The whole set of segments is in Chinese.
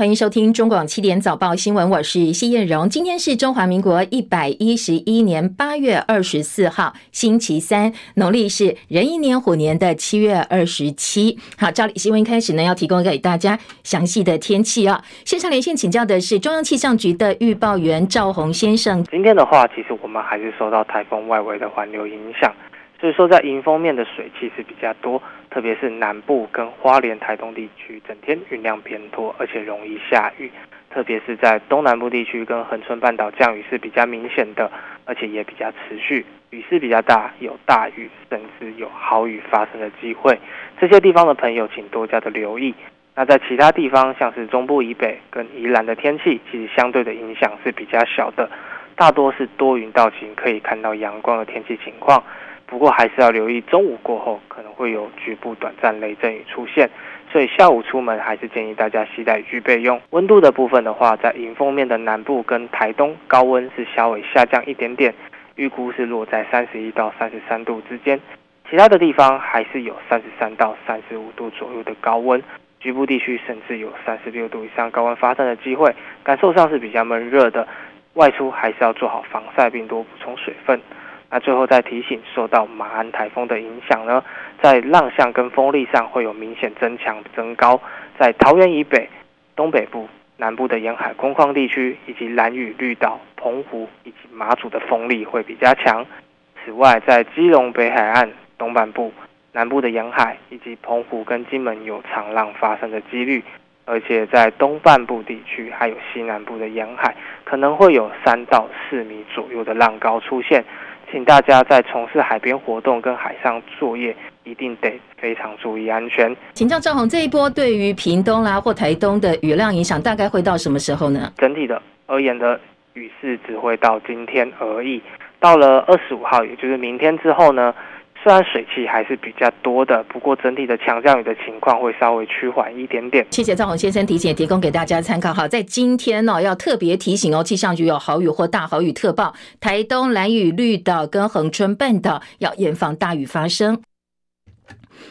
欢迎收听中广七点早报新闻，我是谢燕荣。今天是中华民国一百一十一年八月二十四号，星期三，农历是壬寅年虎年的七月二十七。好，照例新闻开始呢，要提供给大家详细的天气啊。线上连线请教的是中央气象局的预报员赵宏先生。今天的话，其实我们还是受到台风外围的环流影响。所以说，在迎风面的水汽是比较多，特别是南部跟花莲、台东地区，整天云量偏多，而且容易下雨。特别是在东南部地区跟恒春半岛，降雨是比较明显的，而且也比较持续，雨势比较大，有大雨甚至有豪雨发生的机会。这些地方的朋友，请多加的留意。那在其他地方，像是中部以北跟宜兰的天气，其实相对的影响是比较小的，大多是多云到晴，可以看到阳光的天气情况。不过还是要留意，中午过后可能会有局部短暂雷阵雨出现，所以下午出门还是建议大家携带雨具备用。温度的部分的话，在迎风面的南部跟台东高温是稍微下降一点点，预估是落在三十一到三十三度之间，其他的地方还是有三十三到三十五度左右的高温，局部地区甚至有三十六度以上高温发生的机会，感受上是比较闷热的，外出还是要做好防晒并多补充水分。那最后再提醒，受到马鞍台风的影响呢，在浪向跟风力上会有明显增强增高，在桃园以北、东北部、南部的沿海空旷地区，以及兰屿、绿岛、澎湖以及马祖的风力会比较强。此外，在基隆北海岸东半部、南部的沿海以及澎湖跟金门有长浪发生的几率，而且在东半部地区还有西南部的沿海，可能会有三到四米左右的浪高出现。请大家在从事海边活动跟海上作业，一定得非常注意安全。请教赵宏，这一波对于屏东啦或台东的雨量影响，大概会到什么时候呢？整体的而言的雨势只会到今天而已，到了二十五号，也就是明天之后呢？虽然水汽还是比较多的，不过整体的强降雨的情况会稍微趋缓一点点。谢谢赵宏先生提醒，提供给大家参考。好，在今天呢、哦，要特别提醒哦，气象局有豪雨或大豪雨特报，台东、蓝雨、绿岛跟恒春半岛要严防大雨发生。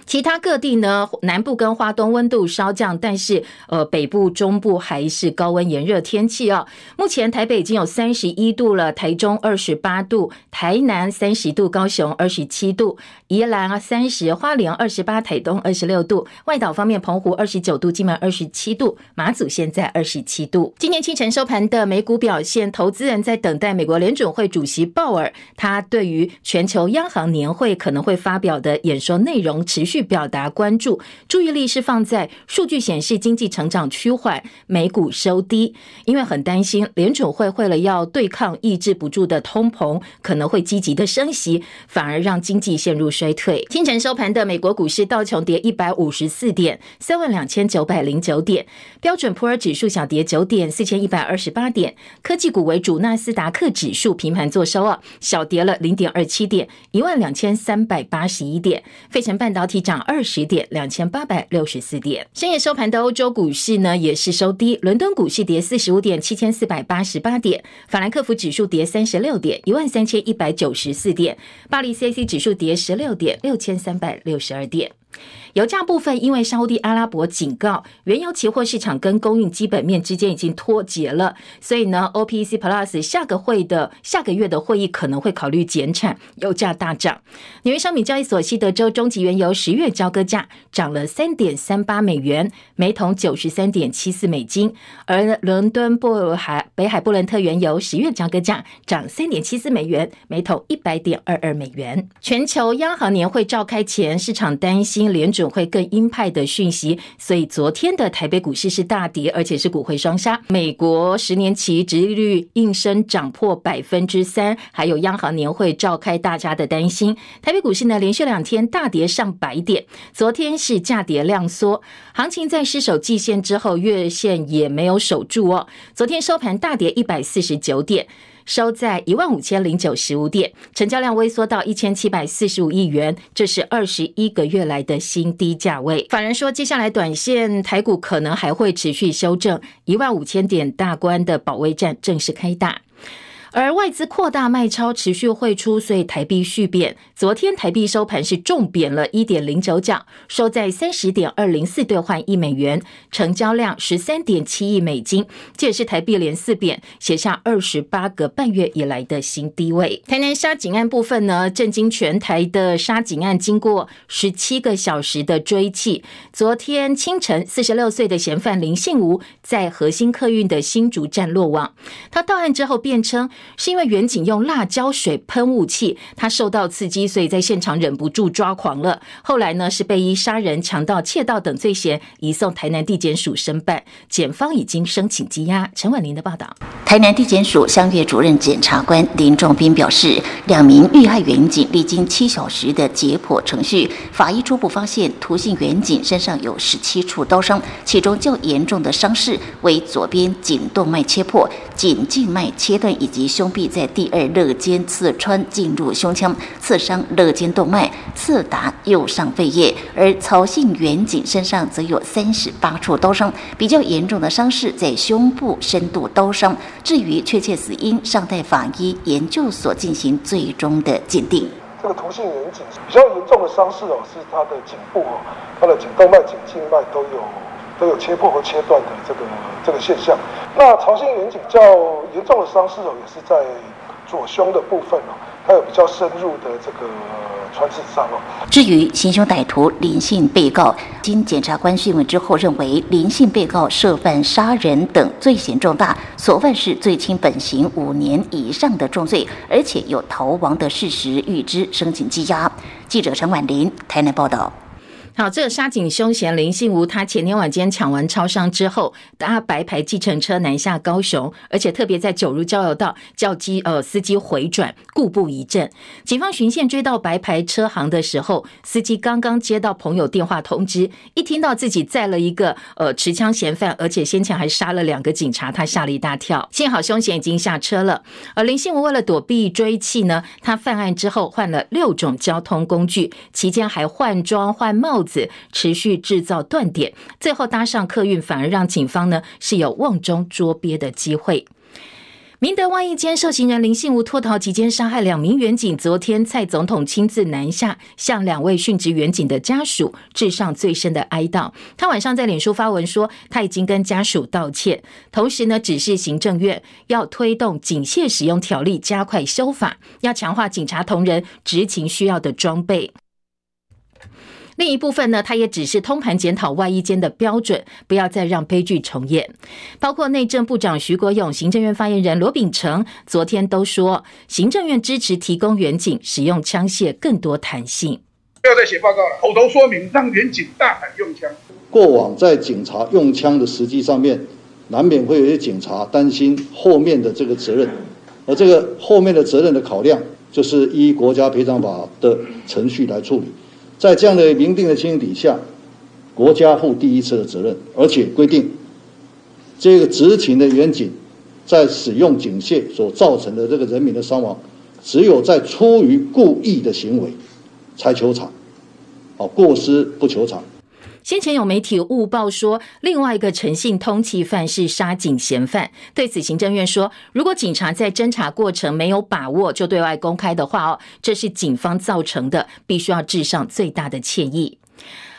其他各地呢，南部跟花东温度稍降，但是呃，北部、中部还是高温炎热天气啊。目前台北已经有三十一度了，台中二十八度，台南三十度，高雄二十七度，宜兰啊三十，花莲二十八，台东二十六度。外岛方面，澎湖二十九度，金门二十七度，马祖现在二十七度。今天清晨收盘的美股表现，投资人在等待美国联准会主席鲍尔，他对于全球央行年会可能会发表的演说内容持续表达关注，注意力是放在数据显示经济成长趋缓，美股收低，因为很担心联储会为了要对抗抑制不住的通膨，可能会积极的升息，反而让经济陷入衰退。清晨收盘的美国股市道琼跌一百五十四点，三万两千九百零九点；标准普尔指数小跌九点，四千一百二十八点。科技股为主，纳斯达克指数平盘做收啊，小跌了零点二七点，一万两千三百八十一点。费城半导体涨二十点，两千八百六十四点。深夜收盘的欧洲股市呢，也是收低。伦敦股市跌四十五点，七千四百八十八点。法兰克福指数跌三十六点，一万三千一百九十四点。巴黎 CAC 指数跌十六点，六千三百六十二点。油价部分，因为沙乌地阿拉伯警告，原油期货市场跟供应基本面之间已经脱节了，所以呢，OPEC Plus 下个会的下个月的会议可能会考虑减产，油价大涨。纽约商品交易所西德州中级原油十月交割价涨了三点三八美元，每桶九十三点七四美金，而伦敦布海北海布伦特原油十月交割价涨三点七四美元，每桶一百点二二美元。全球央行年会召开前，市场担心联准会更鹰派的讯息，所以昨天的台北股市是大跌，而且是股汇双杀。美国十年期殖利率应声涨破百分之三，还有央行年会召开，大家的担心。台北股市呢连续两天大跌上百点，昨天是价跌量缩，行情在失守季线之后，月线也没有守住哦。昨天收盘大跌一百四十九点。收在一万五千零九十五点，成交量微缩到一千七百四十五亿元，这是二十一个月来的新低价位。法人说，接下来短线台股可能还会持续修正，一万五千点大关的保卫战正式开打。而外资扩大卖超，持续汇出，所以台币续贬。昨天台币收盘是重贬了一点零九角，收在三十点二零四兑换一美元，成交量十三点七亿美金，这也是台币连四贬，写下二十八个半月以来的新低位。台南杀警案部分呢，震惊全台的杀警案，经过十七个小时的追缉，昨天清晨四十六岁的嫌犯林信吾在核心客运的新竹站落网，他到案之后辩称。是因为员警用辣椒水喷雾器，他受到刺激，所以在现场忍不住抓狂了。后来呢，是被依杀人、强盗、窃盗等罪嫌移送台南地检署申办，检方已经申请羁押。陈婉玲的报道。台南地检署相约主任检察官林仲斌表示，两名遇害员警历经七小时的解剖程序，法医初步发现，涂姓员警身上有十七处刀伤，其中较严重的伤势为左边颈动脉切破、颈静脉切断以及。胸壁在第二肋间刺穿进入胸腔，刺伤肋间动脉，刺达右上肺叶。而曹姓远景身上则有三十八处刀伤，比较严重的伤势在胸部深度刀伤。至于确切死因，尚待法医研究所进行最终的鉴定。这个涂姓远景比较严重的伤势哦，是他的颈部哦，他的颈动脉、颈静脉都有。都有切破和切断的这个这个现象。那曹姓员警较严重的伤势哦，也是在左胸的部分哦，还有比较深入的这个穿刺伤哦。至于行凶歹徒林姓被告，经检察官讯问之后，认为林姓被告涉犯杀人等罪嫌重大，所犯是罪轻本刑五年以上的重罪，而且有逃亡的事实，预知申请羁押。记者陈婉玲台南报道。好，这个沙井凶嫌林信吾，他前天晚间抢完超商之后，搭白牌计程车南下高雄，而且特别在九如交流道叫机呃司机回转，故布疑阵。警方巡线追到白牌车行的时候，司机刚刚接到朋友电话通知，一听到自己载了一个呃持枪嫌犯，而且先前还杀了两个警察，他吓了一大跳。幸好凶嫌已经下车了。而林信吾为了躲避追缉呢，他犯案之后换了六种交通工具，期间还换装换帽子。持续制造断点，最后搭上客运，反而让警方呢是有瓮中捉鳖的机会。明德万一间受刑人林信吾脱逃期间杀害两名员警，昨天蔡总统亲自南下，向两位殉职员警的家属致上最深的哀悼。他晚上在脸书发文说，他已经跟家属道歉，同时呢指示行政院要推动警械使用条例，加快修法，要强化警察同仁执勤需要的装备。另一部分呢，他也只是通盘检讨外衣间的标准，不要再让悲剧重演。包括内政部长徐国勇、行政院发言人罗秉成，昨天都说，行政院支持提供远警使用枪械更多弹性。不要再写报告了，口头说明让远警大胆用枪。过往在警察用枪的时机上面，难免会有一些警察担心后面的这个责任，而这个后面的责任的考量，就是依国家赔偿法的程序来处理。在这样的明定的情形底下，国家负第一次的责任，而且规定，这个执勤的员警在使用警械所造成的这个人民的伤亡，只有在出于故意的行为才求偿，啊，过失不求偿。先前有媒体误报说，另外一个陈姓通缉犯是杀警嫌犯。对此，行政院说，如果警察在侦查过程没有把握就对外公开的话，哦，这是警方造成的，必须要致上最大的歉意。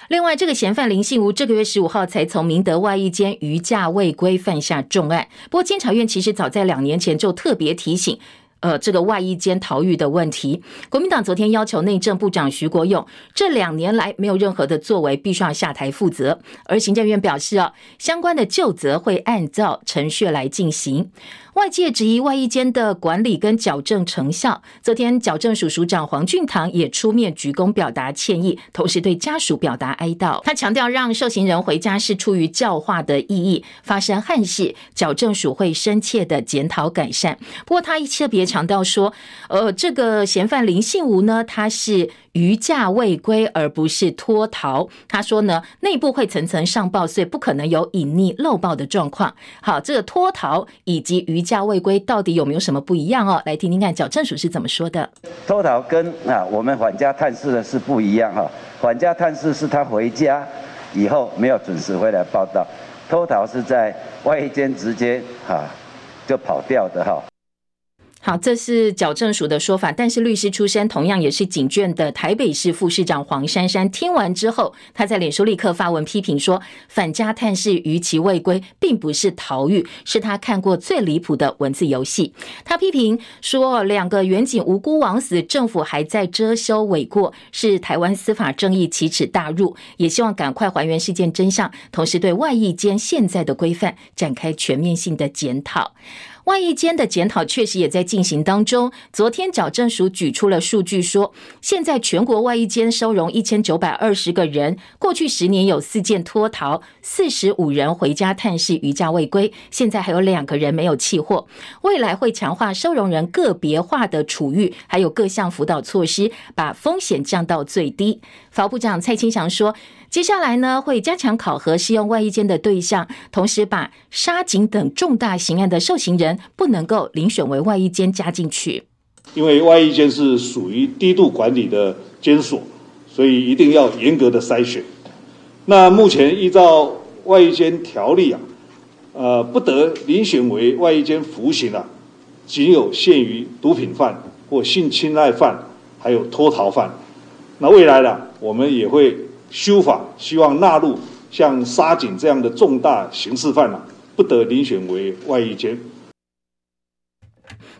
另外，这个嫌犯林信吾这个月十五号才从明德外役监逾假未归，犯下重案。不过，监察院其实早在两年前就特别提醒。呃，这个外衣间逃狱的问题，国民党昨天要求内政部长徐国勇，这两年来没有任何的作为，必须要下台负责。而行政院表示啊，相关的究责会按照程序来进行。外界质疑外衣间的管理跟矫正成效。昨天矫正署署长黄俊堂也出面鞠躬表达歉意，同时对家属表达哀悼。他强调，让受刑人回家是出于教化的意义。发生憾事，矫正署会深切的检讨改善。不过，他特别强调说，呃，这个嫌犯林信吾呢，他是。逾假未归，而不是脱逃。他说呢，内部会层层上报，所以不可能有隐匿漏报的状况。好，这个脱逃以及逾假未归到底有没有什么不一样哦？来听听看，矫正署是怎么说的。脱逃跟啊我们返家探视的是不一样哈。返家探视是他回家以后没有准时回来报到，脱逃是在外间直接哈就跑掉的哈。好，这是矫正署的说法，但是律师出身，同样也是警眷的台北市副市长黄珊珊听完之后，他在脸书立刻发文批评说，反家探视逾期未归，并不是逃狱，是他看过最离谱的文字游戏。他批评说，两个员警无辜枉死，政府还在遮羞诿过，是台湾司法正义奇耻大辱，也希望赶快还原事件真相，同时对外役监现在的规范展开全面性的检讨。外役监的检讨确实也在进行当中。昨天矫正署举出了数据说，现在全国外役监收容一千九百二十个人，过去十年有四件脱逃，四十五人回家探视余假未归，现在还有两个人没有弃货。未来会强化收容人个别化的处遇，还有各项辅导措施，把风险降到最低。法务部长蔡清祥说。接下来呢，会加强考核适用外役监的对象，同时把杀警等重大刑案的受刑人不能够遴选为外衣监加进去。因为外衣监是属于低度管理的监所，所以一定要严格的筛选。那目前依照外衣监条例啊，呃，不得遴选为外衣监服刑啊，仅有限于毒品犯或性侵害犯，还有脱逃犯。那未来呢，我们也会。修法希望纳入像杀警这样的重大刑事犯啊，不得遴选为外衣监。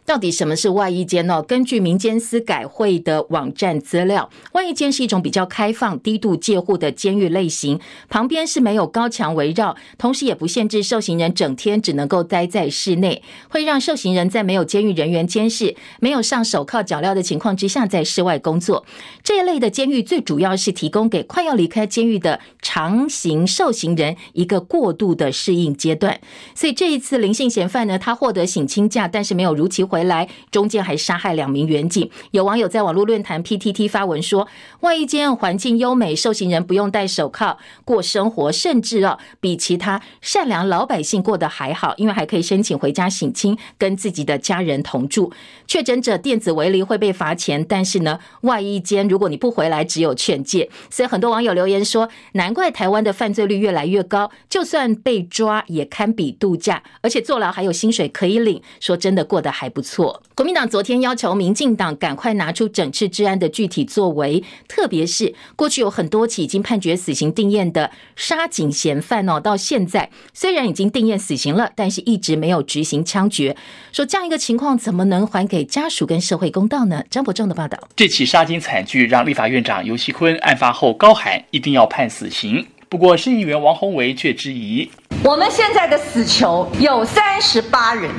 到底什么是外衣监呢？根据民间司改会的网站资料，外衣监是一种比较开放、低度戒护的监狱类型，旁边是没有高墙围绕，同时也不限制受刑人整天只能够待在室内，会让受刑人在没有监狱人员监视、没有上手铐脚镣的情况之下，在室外工作。这一类的监狱最主要是提供给快要离开监狱的长刑受刑人一个过渡的适应阶段。所以这一次林姓嫌犯呢，他获得省亲假，但是没有如期回。来，中间还杀害两名员警。有网友在网络论坛 PTT 发文说，外衣间环境优美，受刑人不用戴手铐过生活，甚至啊比其他善良老百姓过得还好，因为还可以申请回家省亲，跟自己的家人同住。确诊者电子围篱会被罚钱，但是呢，外衣间如果你不回来，只有劝诫。所以很多网友留言说，难怪台湾的犯罪率越来越高，就算被抓也堪比度假，而且坐牢还有薪水可以领，说真的过得还不错。国民党昨天要求民进党赶快拿出整治治安的具体作为，特别是过去有很多起已经判决死刑定验的杀警嫌犯哦，到现在虽然已经定验死刑了，但是一直没有执行枪决。说这样一个情况，怎么能还给家属跟社会公道呢？张伯仲的报道。这起杀警惨剧让立法院长游锡坤案发后高喊一定要判死刑，不过市议员王宏维却质疑：我们现在的死囚有三十八人。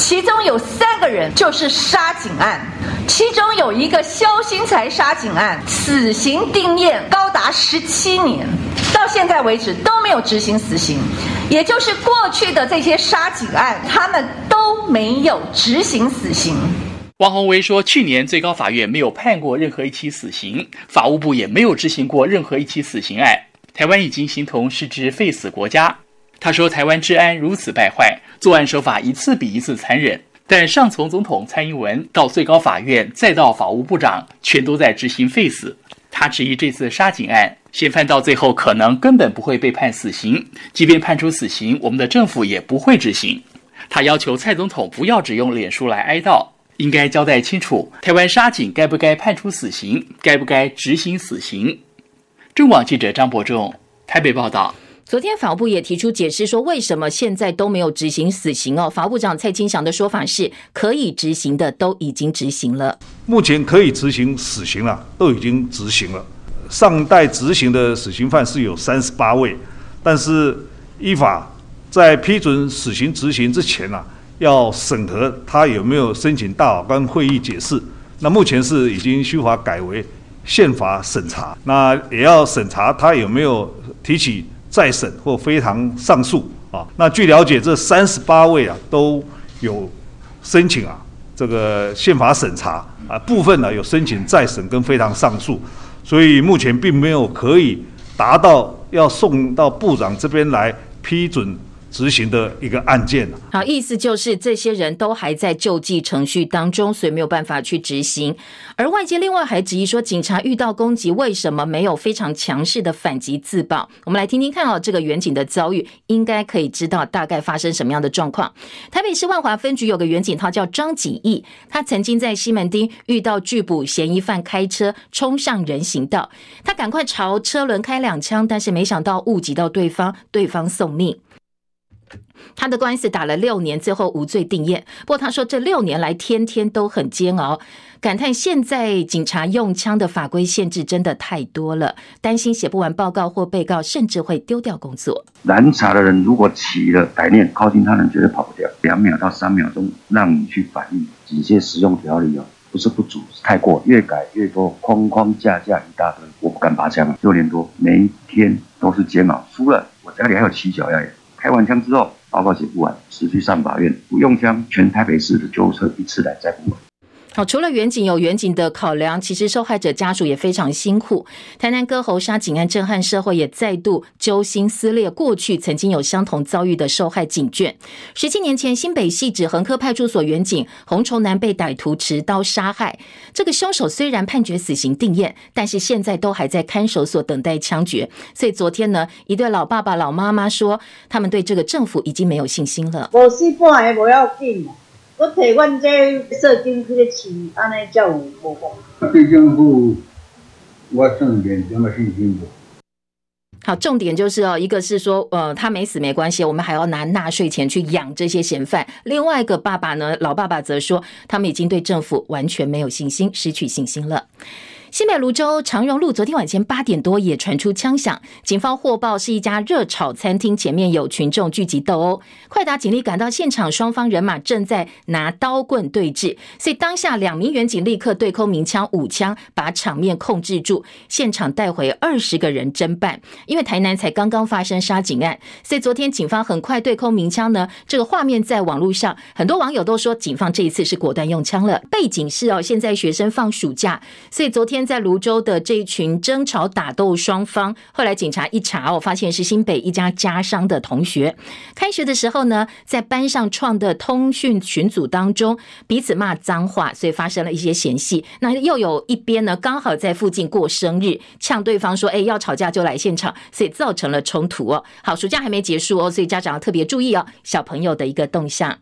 其中有三个人就是杀警案，其中有一个萧新才杀警案，死刑定谳高达十七年，到现在为止都没有执行死刑，也就是过去的这些杀警案，他们都没有执行死刑。汪宏威说，去年最高法院没有判过任何一起死刑，法务部也没有执行过任何一起死刑案，台湾已经形同失之废死国家。他说：“台湾治安如此败坏，作案手法一次比一次残忍，但上从总统蔡英文到最高法院，再到法务部长，全都在执行废死。他质疑这次杀警案，嫌犯到最后可能根本不会被判死刑，即便判处死刑，我们的政府也不会执行。他要求蔡总统不要只用脸书来哀悼，应该交代清楚，台湾杀警该不该判处死刑，该不该执行死刑。”中广记者张伯仲台北报道。昨天法务部也提出解释说，为什么现在都没有执行死刑哦？法务部长蔡清祥的说法是，可以执行的都已经执行了。目前可以执行死刑了，都已经执行了。尚待执行的死刑犯是有三十八位，但是依法在批准死刑执行之前呢，要审核他有没有申请大法官会议解释。那目前是已经修法改为宪法审查，那也要审查他有没有提起。再审或非常上诉啊，那据了解，这三十八位啊都有申请啊，这个宪法审查啊，部分呢有申请再审跟非常上诉，所以目前并没有可以达到要送到部长这边来批准执行的一个案件。好，意思就是这些人都还在救济程序当中，所以没有办法去执行。而外界另外还质疑说，警察遇到攻击，为什么没有非常强势的反击自爆？我们来听听看哦，这个员警的遭遇，应该可以知道大概发生什么样的状况。台北市万华分局有个员警，他叫张景义，他曾经在西门町遇到拒捕嫌疑犯开车冲上人行道，他赶快朝车轮开两枪，但是没想到误击到对方，对方送命。他的官司打了六年，最后无罪定谳。不过他说这六年来天天都很煎熬，感叹现在警察用枪的法规限制真的太多了，担心写不完报告或被告甚至会丢掉工作。拦查的人如果起了歹念，靠近他人绝对跑不掉。两秒到三秒钟让你去反应，警械使用条例哦，不是不足，是太过，越改越多，框框架架一大堆，我不敢拔枪。六年多，每一天都是煎熬，输了我家里还有七脚丫。开完枪之后，报告写不完，持续上法院，不用枪，全台北市的救护车一次来再不完。好，除了远景有远景的考量，其实受害者家属也非常辛苦。台南割喉杀警案震撼社会，也再度揪心撕裂过去曾经有相同遭遇的受害警卷。十七年前，新北汐止横科派出所员警洪崇南被歹徒持刀杀害，这个凶手虽然判决死刑定谳，但是现在都还在看守所等待枪决。所以昨天呢，一对老爸爸、老妈妈说，他们对这个政府已经没有信心了。我是不还不要紧。我提阮这社经去的钱，安尼才有无讲。对政府，我算点什么信心？好，重点就是哦，一个是说，呃，他没死没关系，我们还要拿纳税钱去养这些嫌犯。另外一个爸爸呢，老爸爸则说，他们已经对政府完全没有信心，失去信心了。新北芦洲长荣路昨天晚间八点多也传出枪响，警方获报是一家热炒餐厅前面有群众聚集斗殴，快打警力赶到现场，双方人马正在拿刀棍对峙，所以当下两名员警立刻对空鸣枪五枪，把场面控制住，现场带回二十个人侦办。因为台南才刚刚发生杀警案，所以昨天警方很快对空鸣枪呢，这个画面在网络上，很多网友都说警方这一次是果断用枪了。背景是哦，现在学生放暑假，所以昨天。在泸州的这一群争吵打斗双方，后来警察一查，我发现是新北一家家商的同学。开学的时候呢，在班上创的通讯群组当中，彼此骂脏话，所以发生了一些嫌隙。那又有一边呢，刚好在附近过生日，呛对方说：“哎，要吵架就来现场。”所以造成了冲突哦。好，暑假还没结束哦，所以家长要特别注意哦，小朋友的一个动向。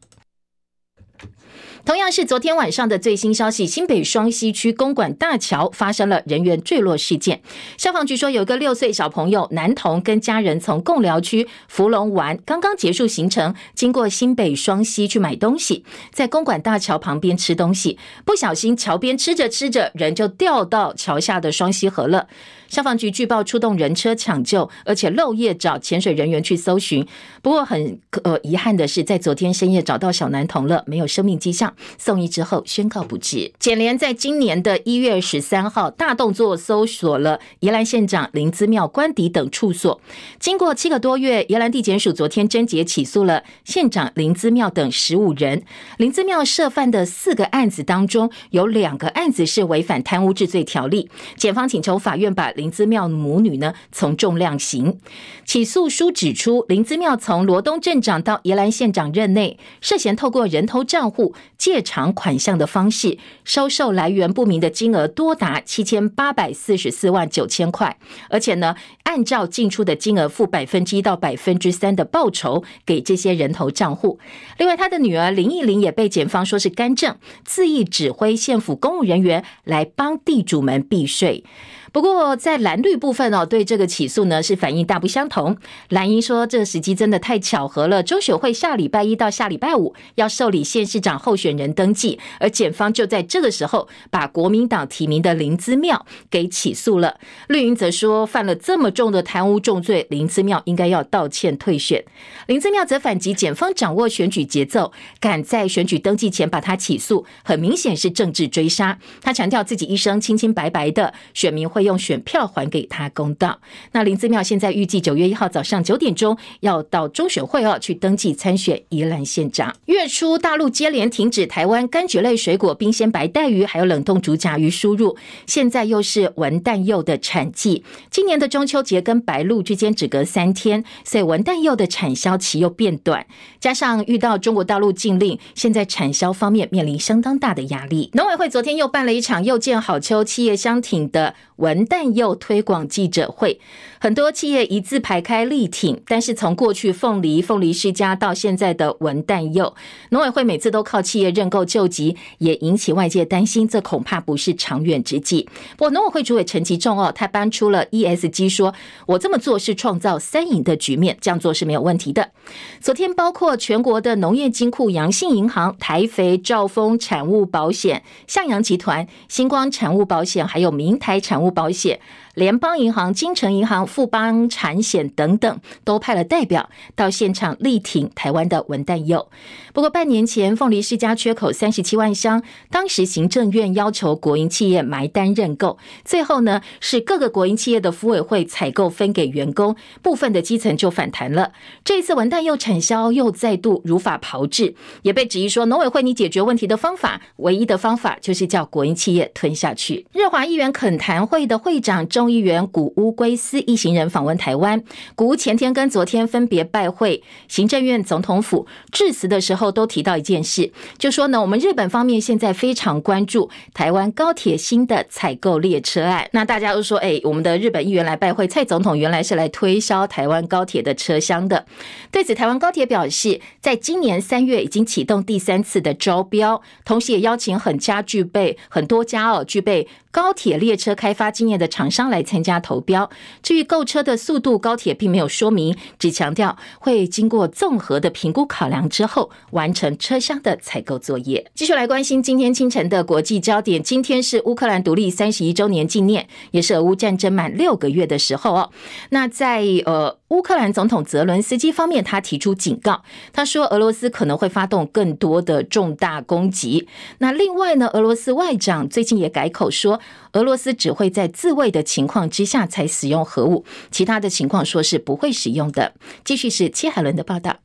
同样是昨天晚上的最新消息，新北双溪区公馆大桥发生了人员坠落事件。消防局说，有个六岁小朋友男童跟家人从贡寮区福隆玩，刚刚结束行程，经过新北双溪去买东西，在公馆大桥旁边吃东西，不小心桥边吃着吃着，人就掉到桥下的双溪河了。消防局据报出动人车抢救，而且漏夜找潜水人员去搜寻。不过很呃遗憾的是，在昨天深夜找到小男童了，没有生命迹象，送医之后宣告不治。检联在今年的一月十三号大动作搜索了宜兰县长林姿妙官邸等处所，经过七个多月，宜兰地检署昨天侦结起诉了县长林姿妙等十五人。林姿妙涉犯的四个案子当中，有两个案子是违反贪污治罪条例，检方请求法院把林姿妙母女呢从重量刑。起诉书指出，林姿妙从罗东镇长到宜兰县长任内，涉嫌透过人头账户借偿款项的方式，收受来源不明的金额多达七千八百四十四万九千块，而且呢，按照进出的金额付百分之一到百分之三的报酬给这些人头账户。另外，他的女儿林义玲也被检方说是干政，恣意指挥县府公务人员来帮地主们避税。不过，在蓝绿部分哦，对这个起诉呢是反应大不相同。蓝营说，这个时机真的太巧合了。中选会下礼拜一到下礼拜五要受理县市长候选人登记，而检方就在这个时候把国民党提名的林姿妙给起诉了。绿营则说，犯了这么重的贪污重罪，林姿妙应该要道歉退选。林姿妙则反击，检方掌握选举节奏，赶在选举登记前把他起诉，很明显是政治追杀。他强调自己一生清清白白的，选民会。会用选票还给他公道。那林子妙现在预计九月一号早上九点钟要到中选会哦去登记参选宜兰县长。月初大陆接连停止台湾柑橘类水果、冰鲜白带鱼还有冷冻竹甲鱼输入，现在又是文旦柚的产季。今年的中秋节跟白露之间只隔三天，所以文旦柚的产销期又变短，加上遇到中国大陆禁令，现在产销方面面临相当大的压力。农委会昨天又办了一场又见好秋，企业相挺的文文旦柚推广记者会。很多企业一字排开力挺，但是从过去凤梨、凤梨世家到现在的文旦柚，农委会每次都靠企业认购救急，也引起外界担心，这恐怕不是长远之计。不过农委会主委陈吉仲哦，他搬出了 ESG，说我这么做是创造三赢的局面，这样做是没有问题的。昨天包括全国的农业金库、阳信银行、台肥、兆丰产物保险、向阳集团、星光产物保险，还有明台产物保险。联邦银行、金城银行、富邦产险等等，都派了代表到现场力挺台湾的文旦柚。不过，半年前凤梨世家缺口三十七万箱，当时行政院要求国营企业埋单认购，最后呢是各个国营企业的服委会采购分给员工，部分的基层就反弹了。这一次文旦柚产销又再度如法炮制，也被质疑说农委会你解决问题的方法，唯一的方法就是叫国营企业吞下去。日华议员恳谈会的会长中议员古屋圭司一行人访问台湾，古屋前天跟昨天分别拜会行政院总统府，致辞的时候都提到一件事，就说呢，我们日本方面现在非常关注台湾高铁新的采购列车案。那大家都说，哎，我们的日本议员来拜会蔡总统，原来是来推销台湾高铁的车厢的。对此，台湾高铁表示，在今年三月已经启动第三次的招标，同时也邀请很家具备很多家哦，具备。高铁列车开发经验的厂商来来参加投标。至于购车的速度，高铁并没有说明，只强调会经过综合的评估考量之后，完成车厢的采购作业。继续来关心今天清晨的国际焦点。今天是乌克兰独立三十一周年纪念，也是俄乌战争满六个月的时候哦。那在呃。乌克兰总统泽伦斯基方面，他提出警告，他说俄罗斯可能会发动更多的重大攻击。那另外呢，俄罗斯外长最近也改口说，俄罗斯只会在自卫的情况之下才使用核武，其他的情况说是不会使用的。继续是戚海伦的报道。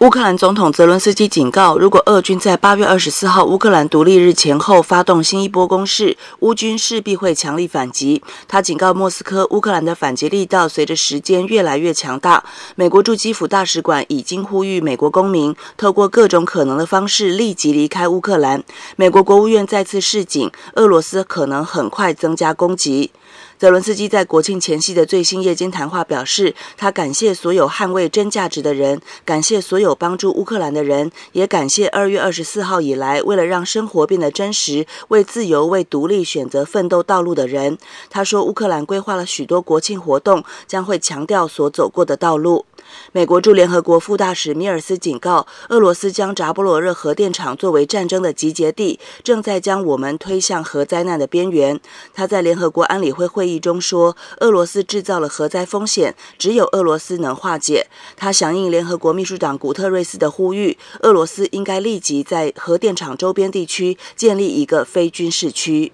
乌克兰总统泽伦斯基警告，如果俄军在八月二十四号乌克兰独立日前后发动新一波攻势，乌军势必会强力反击。他警告莫斯科，乌克兰的反击力道随着时间越来越强大。美国驻基辅大使馆已经呼吁美国公民透过各种可能的方式立即离开乌克兰。美国国务院再次示警，俄罗斯可能很快增加攻击。泽伦斯基在国庆前夕的最新夜间谈话表示，他感谢所有捍卫真价值的人，感谢所有帮助乌克兰的人，也感谢二月二十四号以来为了让生活变得真实、为自由、为独立选择奋斗道路的人。他说，乌克兰规划了许多国庆活动，将会强调所走过的道路。美国驻联合国副大使米尔斯警告，俄罗斯将扎波罗热核电厂作为战争的集结地，正在将我们推向核灾难的边缘。他在联合国安理会会会议中说，俄罗斯制造了核灾风险，只有俄罗斯能化解。他响应联合国秘书长古特瑞斯的呼吁，俄罗斯应该立即在核电厂周边地区建立一个非军事区。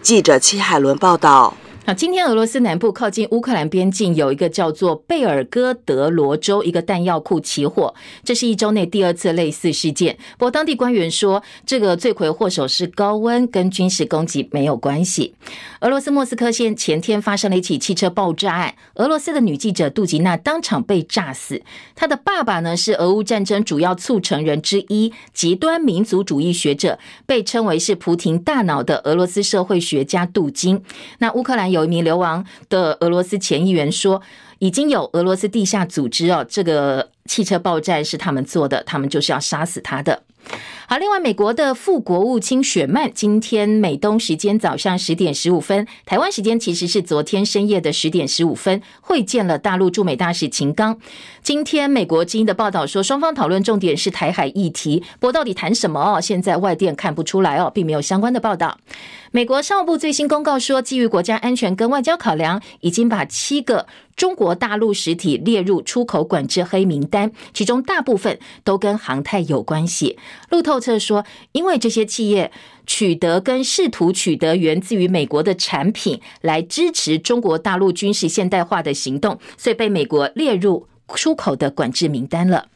记者戚海伦报道。好，今天俄罗斯南部靠近乌克兰边境有一个叫做贝尔哥德罗州一个弹药库起火，这是一周内第二次类似事件。不过当地官员说，这个罪魁祸首是高温，跟军事攻击没有关系。俄罗斯莫斯科县前天发生了一起汽车爆炸案，俄罗斯的女记者杜吉娜当场被炸死。她的爸爸呢是俄乌战争主要促成人之一，极端民族主义学者，被称为是普廷大脑的俄罗斯社会学家杜金。那乌克兰。有一名流亡的俄罗斯前议员说，已经有俄罗斯地下组织哦，这个汽车爆炸是他们做的，他们就是要杀死他的。好，另外，美国的副国务卿雪曼今天美东时间早上十点十五分，台湾时间其实是昨天深夜的十点十五分，会见了大陆驻美大使秦刚。今天美国之音的报道说，双方讨论重点是台海议题，不过到底谈什么哦？现在外电看不出来哦，并没有相关的报道。美国商务部最新公告说，基于国家安全跟外交考量，已经把七个中国大陆实体列入出口管制黑名单，其中大部分都跟航太有关系。路透社说，因为这些企业取得跟试图取得源自于美国的产品，来支持中国大陆军事现代化的行动，所以被美国列入出口的管制名单了。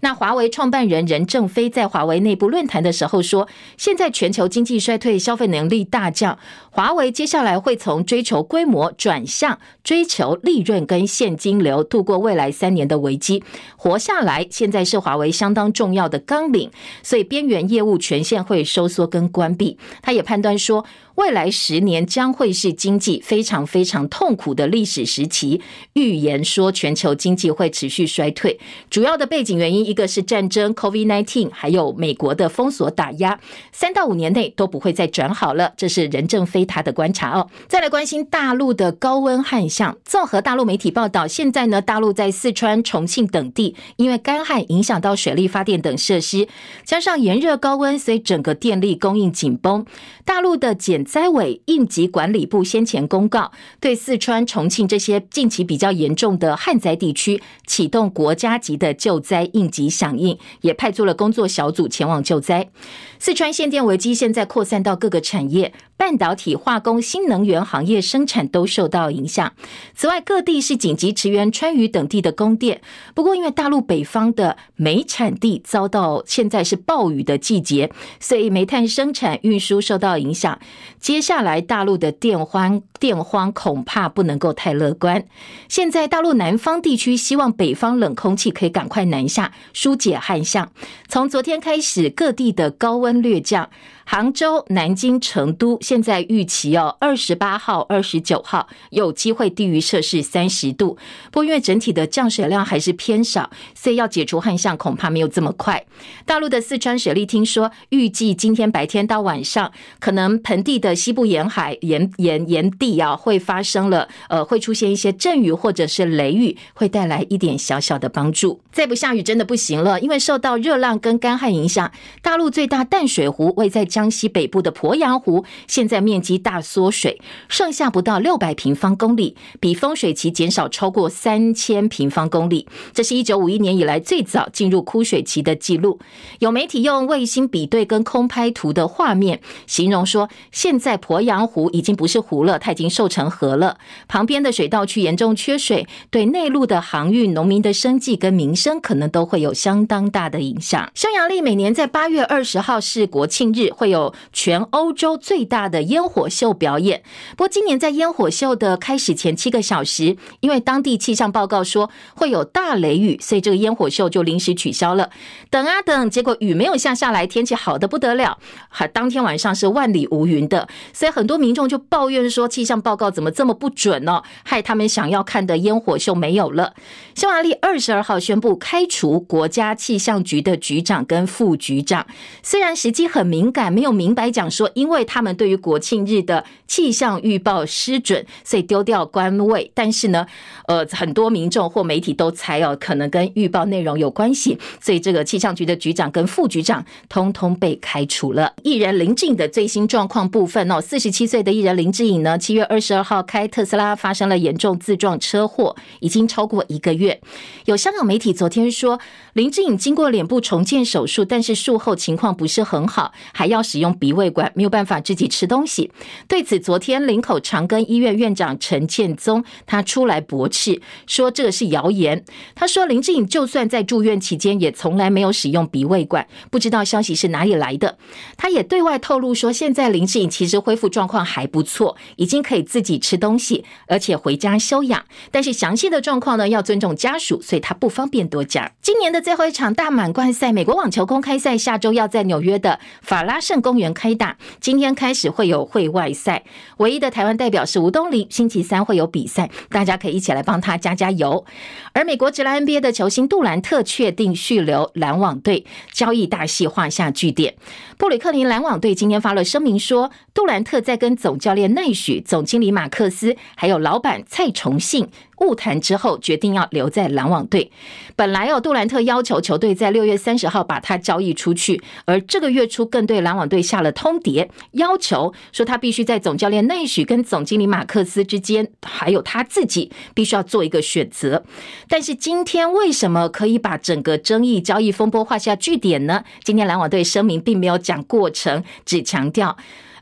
那华为创办人任正非在华为内部论坛的时候说，现在全球经济衰退，消费能力大降，华为接下来会从追求规模转向追求利润跟现金流，度过未来三年的危机，活下来。现在是华为相当重要的纲领，所以边缘业务全线会收缩跟关闭。他也判断说，未来十年将会是经济非常非常痛苦的历史时期，预言说全球经济会持续衰退，主要的背景原因。一个是战争，COVID-19，还有美国的封锁打压，三到五年内都不会再转好了。这是任正非他的观察哦。再来关心大陆的高温旱象，综合大陆媒体报道，现在呢，大陆在四川、重庆等地，因为干旱影响到水力发电等设施，加上炎热高温，所以整个电力供应紧绷。大陆的减灾委应急管理部先前公告，对四川、重庆这些近期比较严重的旱灾地区，启动国家级的救灾应急。响应，也派出了工作小组前往救灾。四川限电危机现在扩散到各个产业。半导体、化工、新能源行业生产都受到影响。此外，各地是紧急驰援川渝等地的供电。不过，因为大陆北方的煤产地遭到现在是暴雨的季节，所以煤炭生产运输受到影响。接下来，大陆的电荒电荒恐怕不能够太乐观。现在，大陆南方地区希望北方冷空气可以赶快南下，疏解旱象。从昨天开始，各地的高温略降。杭州、南京、成都现在预期哦，二十八号、二十九号有机会低于摄氏三十度。不过因为整体的降水量还是偏少，所以要解除旱象恐怕没有这么快。大陆的四川水利厅说，预计今天白天到晚上，可能盆地的西部沿海沿沿沿地啊会发生了，呃，会出现一些阵雨或者是雷雨，会带来一点小小的帮助。再不下雨真的不行了，因为受到热浪跟干旱影响，大陆最大淡水湖位在。江西北部的鄱阳湖现在面积大缩水，剩下不到六百平方公里，比丰水期减少超过三千平方公里。这是一九五一年以来最早进入枯水期的记录。有媒体用卫星比对跟空拍图的画面，形容说，现在鄱阳湖已经不是湖了，它已经瘦成河了。旁边的水稻区严重缺水，对内陆的航运、农民的生计跟民生可能都会有相当大的影响。匈牙利每年在八月二十号是国庆日，会。有全欧洲最大的烟火秀表演，不过今年在烟火秀的开始前七个小时，因为当地气象报告说会有大雷雨，所以这个烟火秀就临时取消了。等啊等，结果雨没有下下来，天气好得不得了，还当天晚上是万里无云的，所以很多民众就抱怨说气象报告怎么这么不准呢？害他们想要看的烟火秀没有了。匈牙利二十二号宣布开除国家气象局的局长跟副局长，虽然时机很敏感。没有明白讲说，因为他们对于国庆日的气象预报失准，所以丢掉官位。但是呢，呃，很多民众或媒体都猜哦，可能跟预报内容有关系，所以这个气象局的局长跟副局长通通被开除了。艺人林志颖的最新状况部分哦，四十七岁的艺人林志颖呢，七月二十二号开特斯拉发生了严重自撞车祸，已经超过一个月。有香港媒体昨天说，林志颖经过脸部重建手术，但是术后情况不是很好，还要。使用鼻胃管，没有办法自己吃东西。对此，昨天林口长庚医院院长陈建宗他出来驳斥，说这个是谣言。他说林志颖就算在住院期间，也从来没有使用鼻胃管，不知道消息是哪里来的。他也对外透露说，现在林志颖其实恢复状况还不错，已经可以自己吃东西，而且回家休养。但是详细的状况呢，要尊重家属，所以他不方便多讲。今年的最后一场大满贯赛，美国网球公开赛下周要在纽约的法拉盛公园开打，今天开始会有会外赛，唯一的台湾代表是吴东林，星期三会有比赛，大家可以一起来帮他加加油。而美国职篮 NBA 的球星杜兰特确定续留篮网队，交易大戏画下句点。布鲁克林篮网队今天发了声明说，杜兰特在跟总教练奈许、总经理马克思还有老板蔡崇信误谈之后，决定要留在篮网队。本来哦，杜兰特要求球队在六月三十号把他交易出去，而这个月初更对篮网队下了通牒，要求说他必须在总教练内许跟总经理马克斯之间，还有他自己，必须要做一个选择。但是今天为什么可以把整个争议交易风波画下句点呢？今天篮网队声明并没有讲过程，只强调。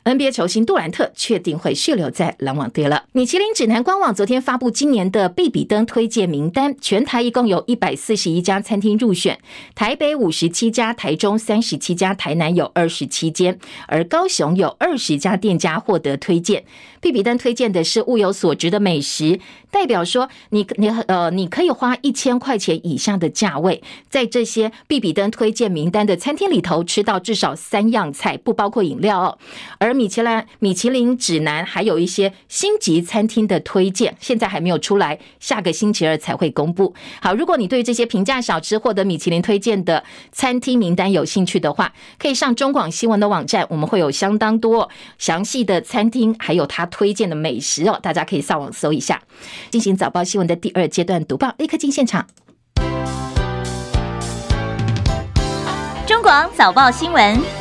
NBA 球星杜兰特确定会续留在篮网队了。米其林指南官网昨天发布今年的必比登推荐名单，全台一共有一百四十一家餐厅入选，台北五十七家，台中三十七家，台南有二十七间，而高雄有二十家店家获得推荐。必比登推荐的是物有所值的美食，代表说你你呃你可以花一千块钱以下的价位，在这些必比登推荐名单的餐厅里头吃到至少三样菜，不包括饮料哦，而米其林米其林指南还有一些星级餐厅的推荐，现在还没有出来，下个星期二才会公布。好，如果你对这些平价小吃获得米其林推荐的餐厅名单有兴趣的话，可以上中广新闻的网站，我们会有相当多详细的餐厅，还有他推荐的美食哦，大家可以上网搜一下。进行早报新闻的第二阶段读报，立刻进现场。中广早报新闻。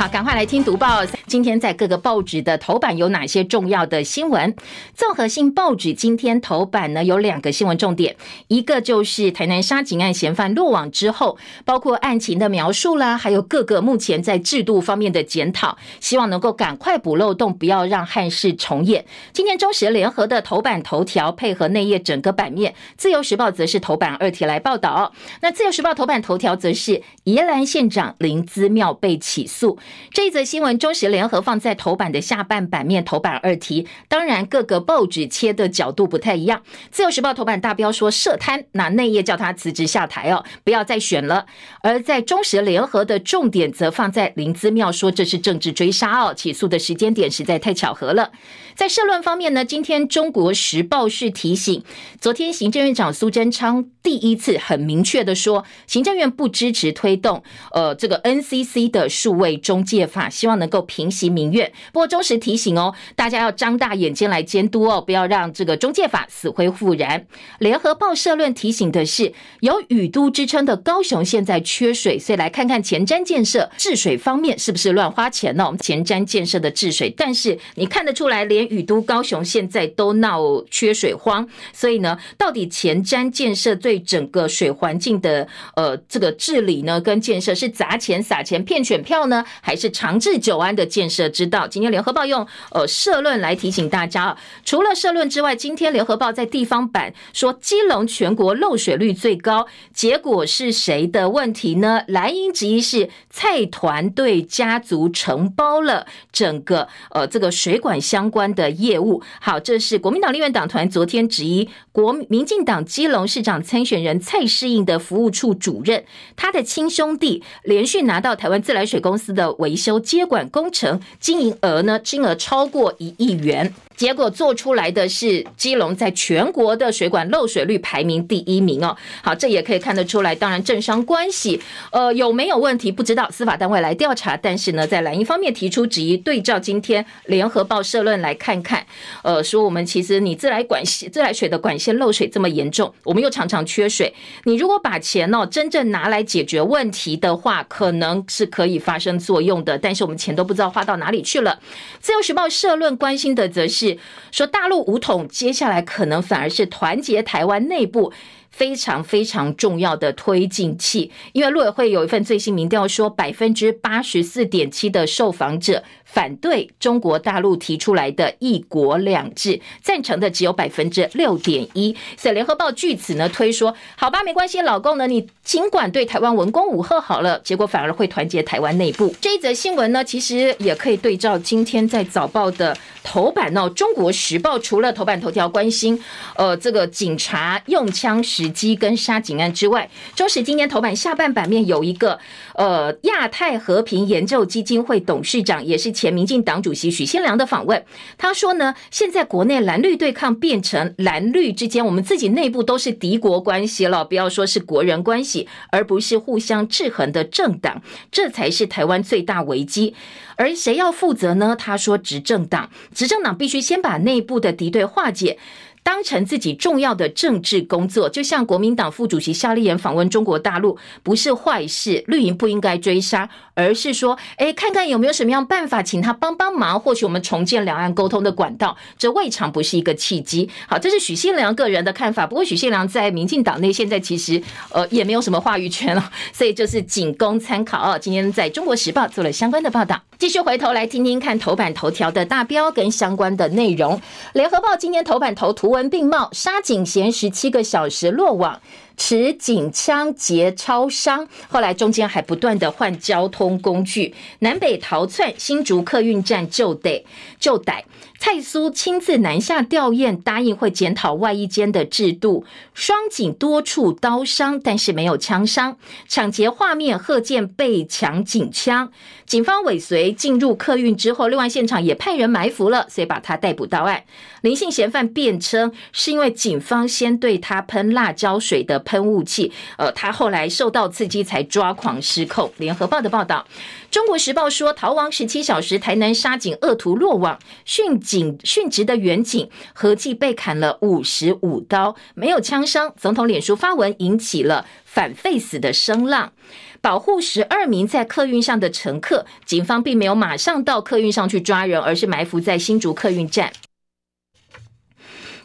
好，赶快来听读报。今天在各个报纸的头版有哪些重要的新闻？综合性报纸今天头版呢有两个新闻重点，一个就是台南杀警案嫌犯落网之后，包括案情的描述啦，还有各个目前在制度方面的检讨，希望能够赶快补漏洞，不要让憾事重演。今天中时联合的头版头条配合内页整个版面，自由时报则是头版二题来报道。那自由时报头版头条则是宜兰县长林姿妙被起诉。这一则新闻，中时联合放在头版的下半版面，头版二题。当然，各个报纸切的角度不太一样。自由时报头版大标说涉贪，那内页叫他辞职下台哦，不要再选了。而在中时联合的重点则放在林姿妙说这是政治追杀哦，起诉的时间点实在太巧合了。在社论方面呢，今天中国时报是提醒，昨天行政院长苏贞昌第一次很明确的说，行政院不支持推动呃这个 NCC 的数位中介法，希望能够平息民怨。不过中时提醒哦，大家要张大眼睛来监督哦，不要让这个中介法死灰复燃。联合报社论提醒的是，有雨都之称的高雄现在缺水，所以来看看前瞻建设治水方面是不是乱花钱呢？前瞻建设的治水，但是你看得出来连。雨都高雄现在都闹缺水荒，所以呢，到底前瞻建设对整个水环境的呃这个治理呢，跟建设是砸钱撒钱骗选票呢，还是长治久安的建设之道？今天联合报用呃社论来提醒大家啊，除了社论之外，今天联合报在地方版说基隆全国漏水率最高，结果是谁的问题呢？来因质疑是蔡团队家族承包了整个呃这个水管相关的。的业务好，这是国民党立院党团昨天质疑国民进党基隆市长参选人蔡适应的服务处主任，他的亲兄弟连续拿到台湾自来水公司的维修接管工程，经营额呢，金额超过一亿元。结果做出来的是基隆在全国的水管漏水率排名第一名哦。好，这也可以看得出来。当然，政商关系呃有没有问题不知道，司法单位来调查。但是呢，在蓝营方面提出质疑，对照今天联合报社论来看看，呃，说我们其实你自来管、自来水的管线漏水这么严重，我们又常常缺水。你如果把钱哦真正拿来解决问题的话，可能是可以发生作用的。但是我们钱都不知道花到哪里去了。自由时报社论关心的则是。说大陆武统，接下来可能反而是团结台湾内部非常非常重要的推进器，因为陆委会有一份最新民调说，百分之八十四点七的受访者反对中国大陆提出来的一国两制，赞成的只有百分之六点一。所以联合报据此呢推说，好吧，没关系，老公呢，你尽管对台湾文攻武吓好了，结果反而会团结台湾内部。这一则新闻呢，其实也可以对照今天在早报的头版哦，《中国时报》除了头版头条关心，呃，这个警察用枪。时机跟杀警案之外，中时今天头版下半版面有一个呃亚太和平研究基金会董事长，也是前民进党主席许信良的访问。他说呢，现在国内蓝绿对抗变成蓝绿之间，我们自己内部都是敌国关系了，不要说是国人关系，而不是互相制衡的政党，这才是台湾最大危机。而谁要负责呢？他说，执政党，执政党必须先把内部的敌对化解。当成自己重要的政治工作，就像国民党副主席夏立言访问中国大陆，不是坏事，绿营不应该追杀，而是说，哎，看看有没有什么样办法，请他帮帮忙，或许我们重建两岸沟通的管道，这未尝不是一个契机。好，这是许信良个人的看法，不过许信良在民进党内现在其实呃也没有什么话语权了，所以就是仅供参考啊。今天在中国时报做了相关的报道，继续回头来听听看头版头条的大标跟相关的内容。联合报今天头版头图。文并茂，杀警嫌十七个小时落网，持警枪劫超商，后来中间还不断的换交通工具，南北逃窜，新竹客运站就得就逮。蔡苏亲自南下吊唁，答应会检讨外衣间的制度。双警多处刀伤，但是没有枪伤。抢劫画面，贺见被抢警枪。警方尾随进入客运之后，另外现场也派人埋伏了，所以把他逮捕到案。林姓嫌犯辩称，是因为警方先对他喷辣椒水的喷雾器，呃，他后来受到刺激才抓狂失控。联合报的报道。中国时报说，逃亡十七小时，台南杀警恶徒落网，殉警殉职的远警合计被砍了五十五刀，没有枪伤。总统脸书发文引起了反废死的声浪，保护十二名在客运上的乘客，警方并没有马上到客运上去抓人，而是埋伏在新竹客运站。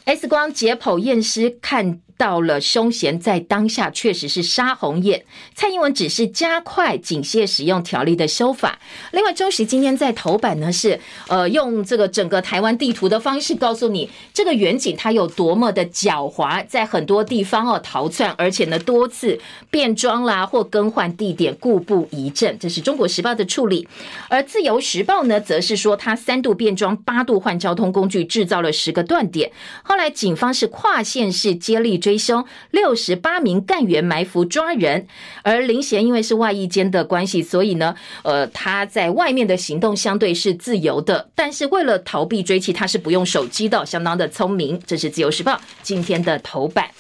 X 光解剖验尸看。到了凶嫌在当下确实是杀红眼，蔡英文只是加快警械使用条例的修法。另外，中时今天在头版呢是呃用这个整个台湾地图的方式告诉你这个远景他有多么的狡猾，在很多地方哦逃窜，而且呢多次变装啦或更换地点，故布疑阵。这是中国时报的处理，而自由时报呢则是说他三度变装，八度换交通工具，制造了十个断点。后来警方是跨县市接力。追凶，六十八名干员埋伏抓人，而林贤因为是外役间的关系，所以呢，呃，他在外面的行动相对是自由的，但是为了逃避追击，他是不用手机的，相当的聪明。这是自由时报今天的头版。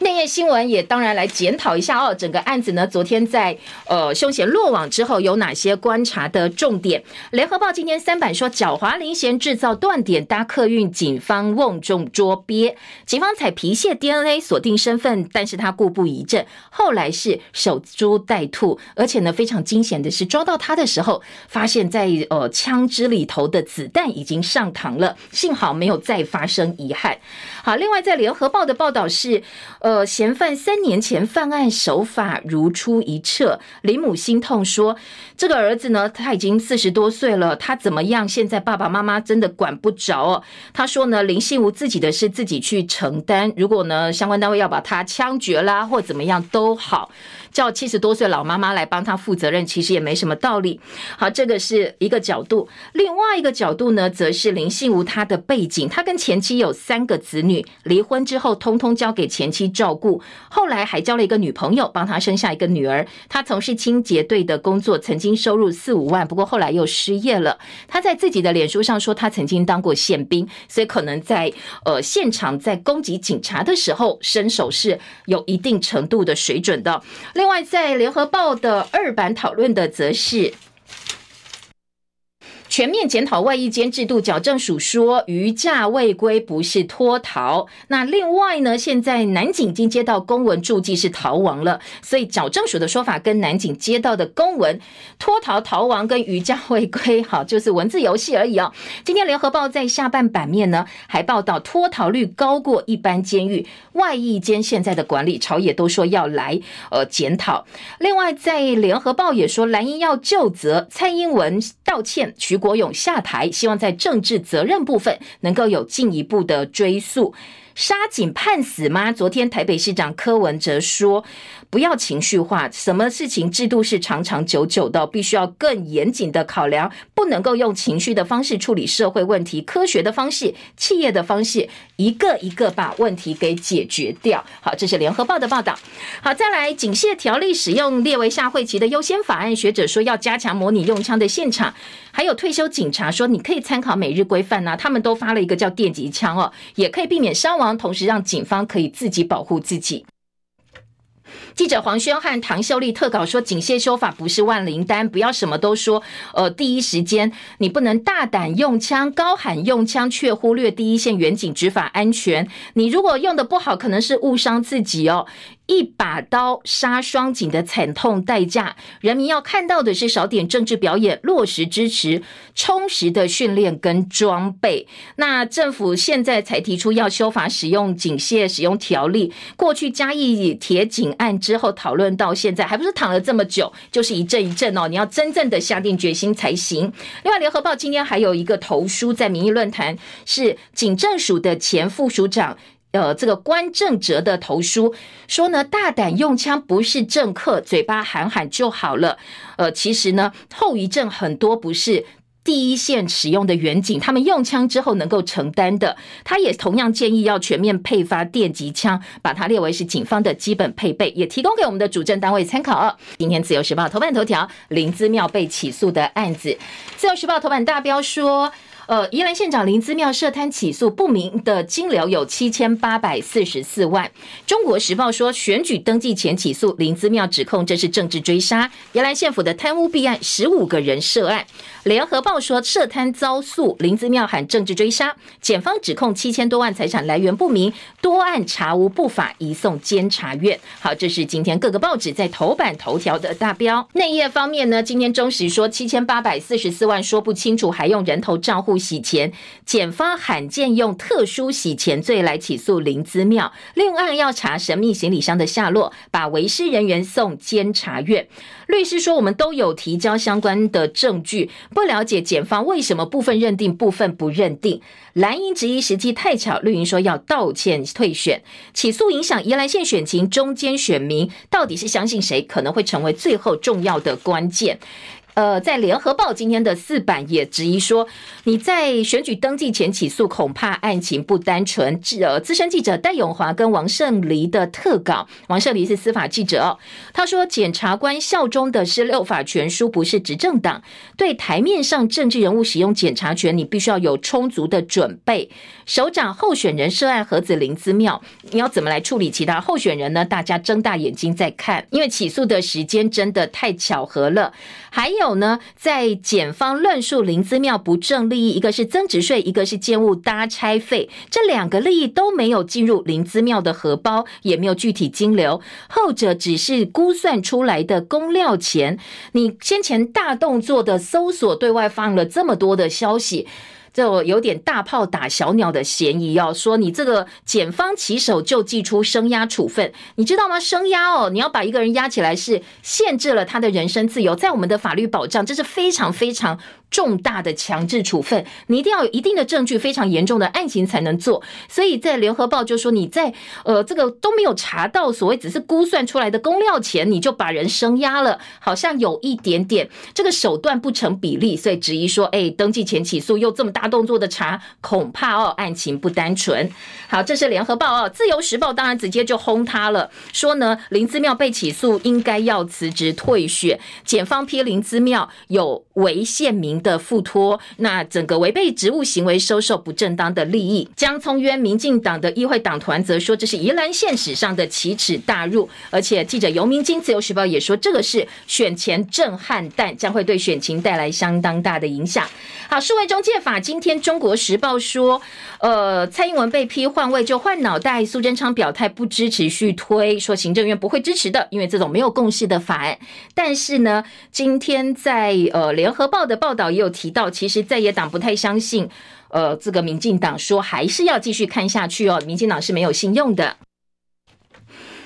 内页新闻也当然来检讨一下哦，整个案子呢，昨天在呃凶嫌落网之后有哪些观察的重点？联合报今天三版说，狡猾林贤制造断点搭客运，警方瓮中捉鳖，警方采皮屑 DNA 锁定身份，但是他故布疑阵，后来是守株待兔，而且呢非常惊险的是抓到他的时候，发现在呃枪支里头的子弹已经上膛了，幸好没有再发生遗憾。好，另外在联合报的报道是，呃，嫌犯三年前犯案手法如出一辙，林母心痛说，这个儿子呢，他已经四十多岁了，他怎么样？现在爸爸妈妈真的管不着哦。他说呢，林信吾自己的事自己去承担，如果呢相关单位要把他枪决啦或怎么样都好。叫七十多岁老妈妈来帮他负责任，其实也没什么道理。好，这个是一个角度。另外一个角度呢，则是林信吾他的背景，他跟前妻有三个子女，离婚之后通通交给前妻照顾，后来还交了一个女朋友，帮他生下一个女儿。他从事清洁队的工作，曾经收入四五万，不过后来又失业了。他在自己的脸书上说，他曾经当过宪兵，所以可能在呃现场在攻击警察的时候，身手是有一定程度的水准的。另外，在联合报的二版讨论的则是。全面检讨外役监制度，矫正署说余价未归不是脱逃。那另外呢，现在南警已经接到公文注记是逃亡了，所以矫正署的说法跟南警接到的公文脱逃逃亡跟余价未归，好，就是文字游戏而已哦。今天联合报在下半版面呢，还报道脱逃率高过一般监狱，外役监现在的管理，朝野都说要来呃检讨。另外在联合报也说蓝营要就责，蔡英文道歉，徐国勇下台，希望在政治责任部分能够有进一步的追溯。杀警判死吗？昨天台北市长柯文哲说不要情绪化，什么事情制度是长长久久的，必须要更严谨的考量，不能够用情绪的方式处理社会问题，科学的方式、企业的方式，一个一个把问题给解决掉。好，这是联合报的报道。好，再来警械条例使用列为下会期的优先法案，学者说要加强模拟用枪的现场，还有退休警察说你可以参考美日规范呐，他们都发了一个叫电击枪哦，也可以避免伤亡，同时让警方可以自己保护自己。记者黄轩和唐秀丽特稿说，警械修法不是万灵丹，不要什么都说。呃，第一时间你不能大胆用枪，高喊用枪，却忽略第一线员警执法安全。你如果用的不好，可能是误伤自己哦。一把刀杀双警的惨痛代价，人民要看到的是少点政治表演，落实支持充实的训练跟装备。那政府现在才提出要修法，使用警械使用条例。过去嘉义铁警案之后讨论到现在，还不是躺了这么久，就是一阵一阵哦。你要真正的下定决心才行。另外，联合报今天还有一个投书在民意论坛，是警政署的前副署长。呃，这个关正哲的投书说呢，大胆用枪不是政客嘴巴喊喊就好了。呃，其实呢，后遗症很多不是第一线使用的远景，他们用枪之后能够承担的。他也同样建议要全面配发电击枪，把它列为是警方的基本配备，也提供给我们的主政单位参考。今天自由时报头版头条，林姿妙被起诉的案子，自由时报头版大标说。呃，宜兰县长林姿妙涉贪起诉不明的金流有七千八百四十四万。中国时报说，选举登记前起诉林姿妙，指控这是政治追杀。宜兰县府的贪污弊案，十五个人涉案。联合报说，涉贪遭诉，林姿妙喊政治追杀。检方指控七千多万财产来源不明，多案查无不法，移送监察院。好，这是今天各个报纸在头版头条的大标。内页方面呢，今天中时说七千八百四十四万说不清楚，还用人头账户。洗钱，检方罕见用特殊洗钱罪来起诉林姿妙。另案要查神秘行李箱的下落，把遗失人员送监察院。律师说，我们都有提交相关的证据，不了解检方为什么部分认定，部分不认定。蓝营质疑时机太巧，绿营说要道歉退选。起诉影响宜兰县选情，中间选民到底是相信谁，可能会成为最后重要的关键。呃，在联合报今天的四版也质疑说，你在选举登记前起诉，恐怕案情不单纯。呃，资深记者戴永华跟王胜黎的特稿，王胜黎是司法记者，他说，检察官效忠的是六法全书，不是执政党。对台面上政治人物使用检察权，你必须要有充足的准备。首长候选人涉案何子林姿妙，你要怎么来处理其他候选人呢？大家睁大眼睛在看，因为起诉的时间真的太巧合了。还有呢，在检方论述林资庙不正利益，一个是增值税，一个是建物搭拆费，这两个利益都没有进入林资庙的荷包，也没有具体金流，后者只是估算出来的公料钱。你先前大动作的搜索，对外放了这么多的消息。就有点大炮打小鸟的嫌疑哦，说你这个检方起手就祭出声押处分，你知道吗？声押哦，你要把一个人押起来是限制了他的人身自由，在我们的法律保障，这是非常非常。重大的强制处分，你一定要有一定的证据，非常严重的案情才能做。所以在联合报就说，你在呃这个都没有查到所谓只是估算出来的工料钱，你就把人声压了，好像有一点点这个手段不成比例，所以质疑说，哎，登记前起诉又这么大动作的查，恐怕哦案情不单纯。好，这是联合报哦，自由时报当然直接就轰他了，说呢林姿妙被起诉应该要辞职退选，检方批林姿妙有违宪民的附托，那整个违背职务行为，收受不正当的利益。江聪渊，民进党的议会党团则说，这是宜兰县史上的奇耻大辱。而且记者游明金，自由时报也说，这个是选前震撼弹，将会对选情带来相当大的影响。好，数位中介法，今天中国时报说，呃，蔡英文被批换位就换脑袋，苏贞昌表态不支持续推，说行政院不会支持的，因为这种没有共识的法案。但是呢，今天在呃联合报的报道。也有提到，其实在野党不太相信，呃，这个民进党说还是要继续看下去哦，民进党是没有信用的。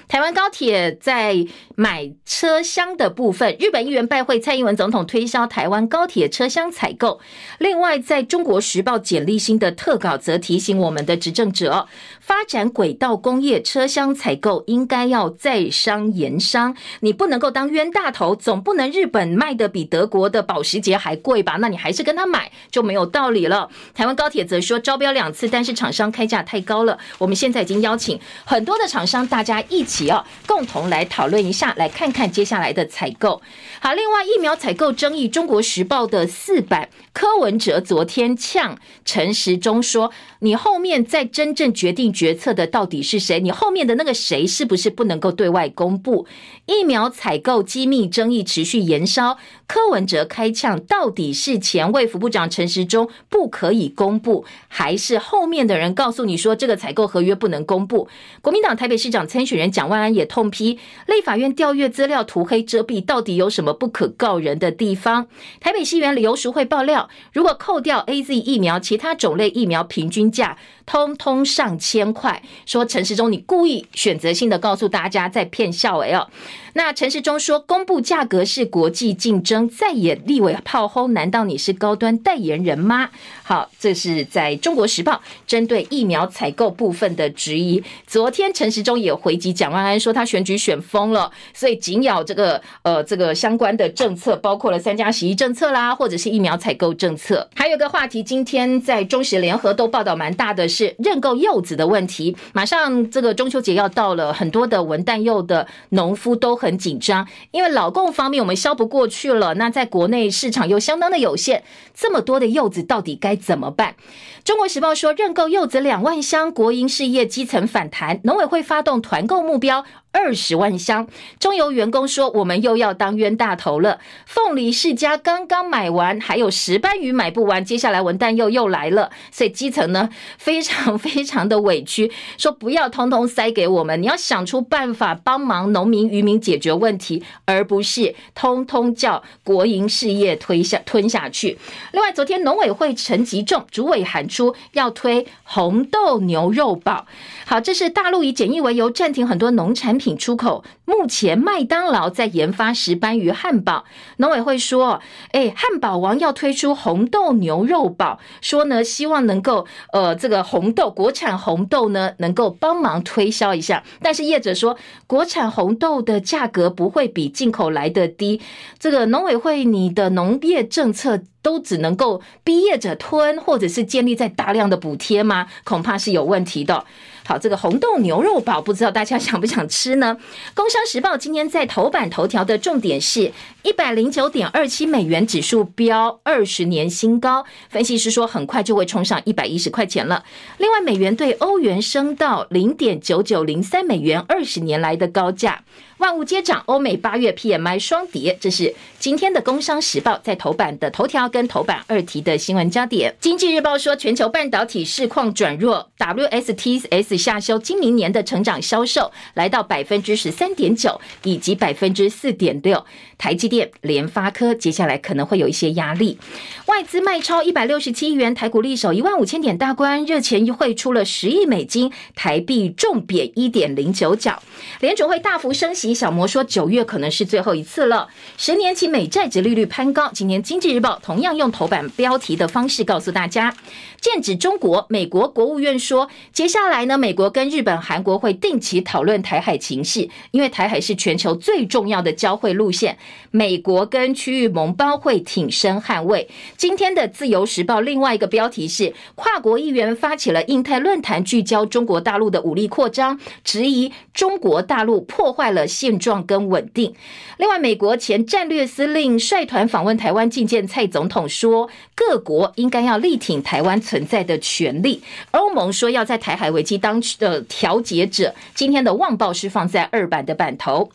台湾高铁在买车厢的部分，日本议员拜会蔡英文总统推销台湾高铁车厢采购。另外，在中国时报简立新的特稿则提醒我们的执政者，发展轨道工业车厢采购应该要在商言商，你不能够当冤大头，总不能日本卖的比德国的保时捷还贵吧？那你还是跟他买就没有道理了。台湾高铁则说招标两次，但是厂商开价太高了。我们现在已经邀请很多的厂商，大家一起哦，共同来讨论一下，来看看接下来的采购。好，另外疫苗采购争议，《中国时报》的四版柯文哲昨天呛陈时中说：“你后面在真正决定决策的到底是谁？你后面的那个谁是不是不能够对外公布？疫苗采购机密争议持续延烧，柯文哲开呛，到底是前卫副部长陈时中不可以公布，还是后面的人告诉你说这个采购合约不能公布？”国民党台北市长参选人蒋万安也痛批立法院调阅资料涂黑遮蔽，到底有什么不可告人的地方？台北市议员刘淑慧爆料，如果扣掉 AZ 疫苗，其他种类疫苗平均价通通上千块。说陈时中，你故意选择性的告诉大家在骗笑 L。那陈时中说，公布价格是国际竞争，再也立委炮轰，难道你是高端代言人吗？好，这是在中国时报针对疫苗采购部分的质疑。昨天陈时中也回击蒋万安说，他选举选疯了，所以紧咬这个呃这个相关的政策，包括了三加十一政策啦，或者是疫苗采购政策。还有个话题，今天在中时联合都报道蛮大的是认购柚子的问题。马上这个中秋节要到了，很多的文旦柚的农夫都很紧张，因为老供方面我们销不过去了，那在国内市场又相当的有限，这么多的柚子到底该怎么办？中国时报说，认购柚子两万箱，国营事业基层反弹，农委会发动团购目标。二十万箱，中油员工说：“我们又要当冤大头了。”凤梨世家刚刚买完，还有石斑鱼买不完，接下来文旦又又来了，所以基层呢非常 非常的委屈，说不要通通塞给我们，你要想出办法帮忙农民渔民解决问题，而不是通通叫国营事业推下吞下去。另外，昨天农委会陈吉仲主委喊出要推红豆牛肉堡。好，这是大陆以检疫为由暂停很多农产品品出口。目前麦当劳在研发石斑鱼汉堡，农委会说，哎，汉堡王要推出红豆牛肉堡，说呢，希望能够呃，这个红豆国产红豆呢，能够帮忙推销一下。但是业者说，国产红豆的价格不会比进口来得低。这个农委会，你的农业政策都只能够逼业者吞，或者是建立在大量的补贴吗？恐怕是有问题的。好，这个红豆牛肉堡，不知道大家想不想吃呢？工商时报今天在头版头条的重点是一百零九点二七美元指数飙二十年新高，分析师说很快就会冲上一百一十块钱了。另外，美元对欧元升到零点九九零三美元，二十年来的高价。万物皆涨，欧美八月 PMI 双跌，这是今天的《工商时报》在头版的头条跟头版二题的新闻焦点。经济日报说，全球半导体市况转弱，WSTS 下修今明年的成长销售来到百分之十三点九以及百分之四点六。台积电、联发科接下来可能会有一些压力。外资卖超一百六十七亿元，台股力守一万五千点大关，热钱汇出了十亿美金，台币重贬一点零九角。联准会大幅升息。小摩说，九月可能是最后一次了。十年期美债殖利率攀高。今天《经济日报》同样用头版标题的方式告诉大家，剑指中国。美国国务院说，接下来呢，美国跟日本、韩国会定期讨论台海情势，因为台海是全球最重要的交汇路线。美美国跟区域盟邦会挺身捍卫。今天的《自由时报》另外一个标题是，跨国议员发起了印太论坛，聚焦中国大陆的武力扩张，质疑中国大陆破坏了。现状跟稳定。另外，美国前战略司令率团访问台湾觐见蔡总统，说各国应该要力挺台湾存在的权利。欧盟说要在台海危机当的调解者。今天的《旺报》是放在二版的版头。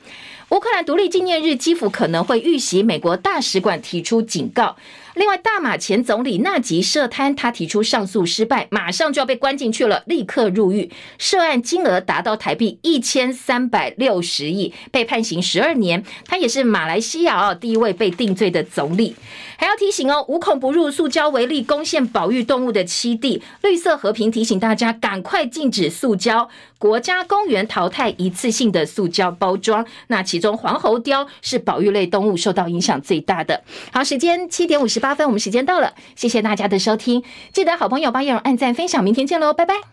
乌克兰独立纪念日，基辅可能会遇袭，美国大使馆提出警告。另外，大马前总理纳吉涉贪，他提出上诉失败，马上就要被关进去了，立刻入狱。涉案金额达到台币一千三百六十亿，被判刑十二年。他也是马来西亚哦第一位被定罪的总理。还要提醒哦，无孔不入，塑胶为例，攻陷保育动物的栖地。绿色和平提醒大家，赶快禁止塑胶。国家公园淘汰一次性的塑胶包装。那其中黄喉貂是保育类动物受到影响最大的。好，时间七点五十八分，我们时间到了，谢谢大家的收听，记得好朋友帮叶蓉按赞分享，明天见喽，拜拜。